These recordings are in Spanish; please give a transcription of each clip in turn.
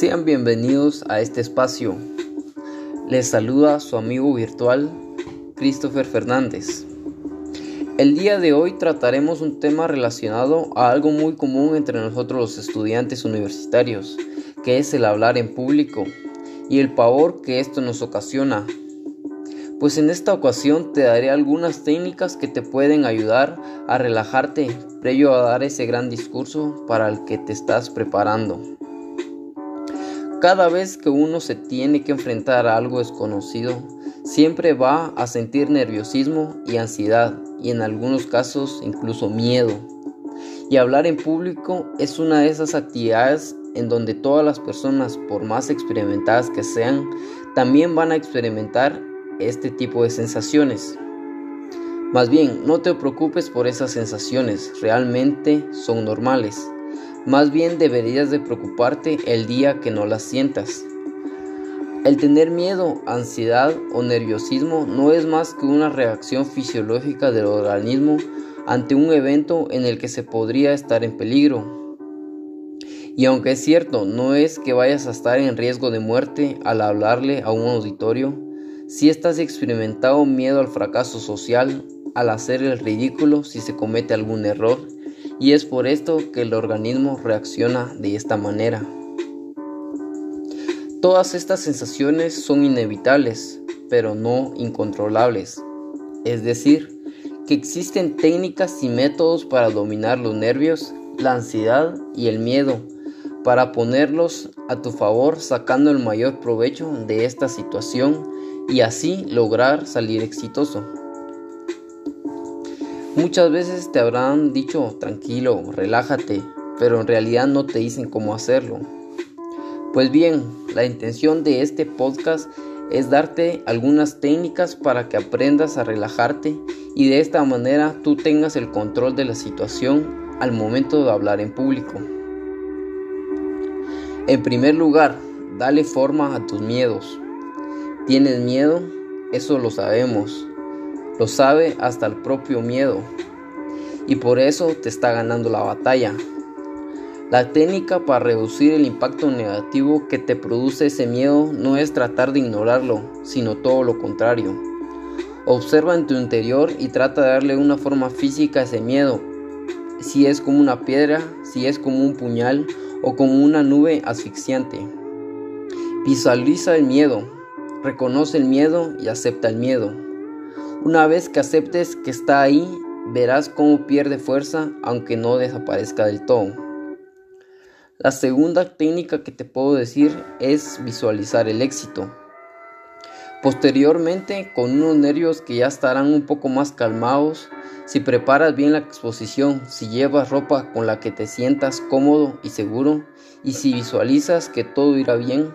Sean bienvenidos a este espacio. Les saluda su amigo virtual Christopher Fernández. El día de hoy trataremos un tema relacionado a algo muy común entre nosotros los estudiantes universitarios, que es el hablar en público y el pavor que esto nos ocasiona. Pues en esta ocasión te daré algunas técnicas que te pueden ayudar a relajarte previo a dar ese gran discurso para el que te estás preparando. Cada vez que uno se tiene que enfrentar a algo desconocido, siempre va a sentir nerviosismo y ansiedad y en algunos casos incluso miedo. Y hablar en público es una de esas actividades en donde todas las personas, por más experimentadas que sean, también van a experimentar este tipo de sensaciones. Más bien, no te preocupes por esas sensaciones, realmente son normales. Más bien deberías de preocuparte el día que no las sientas. El tener miedo, ansiedad o nerviosismo no es más que una reacción fisiológica del organismo ante un evento en el que se podría estar en peligro y aunque es cierto, no es que vayas a estar en riesgo de muerte al hablarle a un auditorio, si estás experimentado miedo al fracaso social, al hacer el ridículo si se comete algún error, y es por esto que el organismo reacciona de esta manera. Todas estas sensaciones son inevitables, pero no incontrolables. Es decir, que existen técnicas y métodos para dominar los nervios, la ansiedad y el miedo, para ponerlos a tu favor sacando el mayor provecho de esta situación y así lograr salir exitoso. Muchas veces te habrán dicho tranquilo, relájate, pero en realidad no te dicen cómo hacerlo. Pues bien, la intención de este podcast es darte algunas técnicas para que aprendas a relajarte y de esta manera tú tengas el control de la situación al momento de hablar en público. En primer lugar, dale forma a tus miedos. ¿Tienes miedo? Eso lo sabemos. Lo sabe hasta el propio miedo. Y por eso te está ganando la batalla. La técnica para reducir el impacto negativo que te produce ese miedo no es tratar de ignorarlo, sino todo lo contrario. Observa en tu interior y trata de darle una forma física a ese miedo. Si es como una piedra, si es como un puñal o como una nube asfixiante. Visualiza el miedo, reconoce el miedo y acepta el miedo. Una vez que aceptes que está ahí, verás cómo pierde fuerza aunque no desaparezca del todo. La segunda técnica que te puedo decir es visualizar el éxito. Posteriormente, con unos nervios que ya estarán un poco más calmados, si preparas bien la exposición, si llevas ropa con la que te sientas cómodo y seguro, y si visualizas que todo irá bien,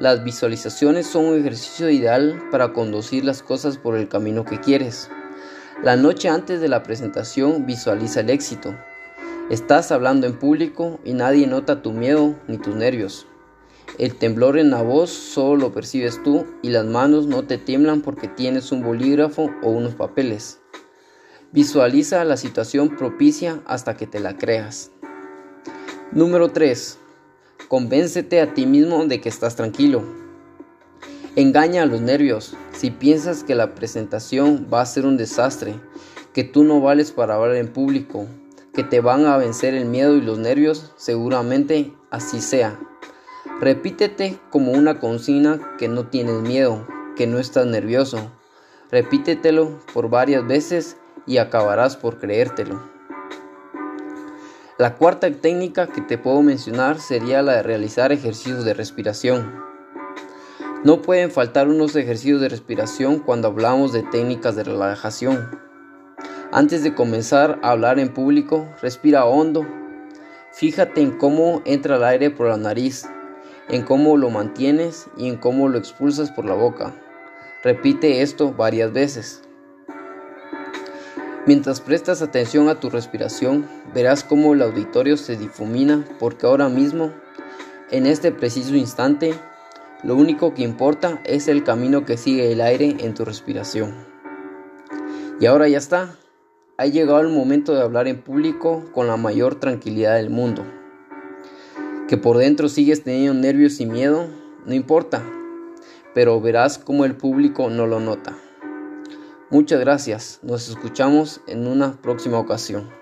las visualizaciones son un ejercicio ideal para conducir las cosas por el camino que quieres. La noche antes de la presentación visualiza el éxito. Estás hablando en público y nadie nota tu miedo ni tus nervios. El temblor en la voz solo lo percibes tú y las manos no te tiemblan porque tienes un bolígrafo o unos papeles. Visualiza la situación propicia hasta que te la creas. Número 3. Convéncete a ti mismo de que estás tranquilo. Engaña a los nervios. Si piensas que la presentación va a ser un desastre, que tú no vales para hablar en público, que te van a vencer el miedo y los nervios, seguramente así sea. Repítete como una consigna que no tienes miedo, que no estás nervioso. Repítetelo por varias veces y acabarás por creértelo. La cuarta técnica que te puedo mencionar sería la de realizar ejercicios de respiración. No pueden faltar unos ejercicios de respiración cuando hablamos de técnicas de relajación. Antes de comenzar a hablar en público, respira hondo. Fíjate en cómo entra el aire por la nariz en cómo lo mantienes y en cómo lo expulsas por la boca. Repite esto varias veces. Mientras prestas atención a tu respiración, verás cómo el auditorio se difumina porque ahora mismo, en este preciso instante, lo único que importa es el camino que sigue el aire en tu respiración. Y ahora ya está, ha llegado el momento de hablar en público con la mayor tranquilidad del mundo. Que por dentro sigues teniendo nervios y miedo, no importa, pero verás cómo el público no lo nota. Muchas gracias, nos escuchamos en una próxima ocasión.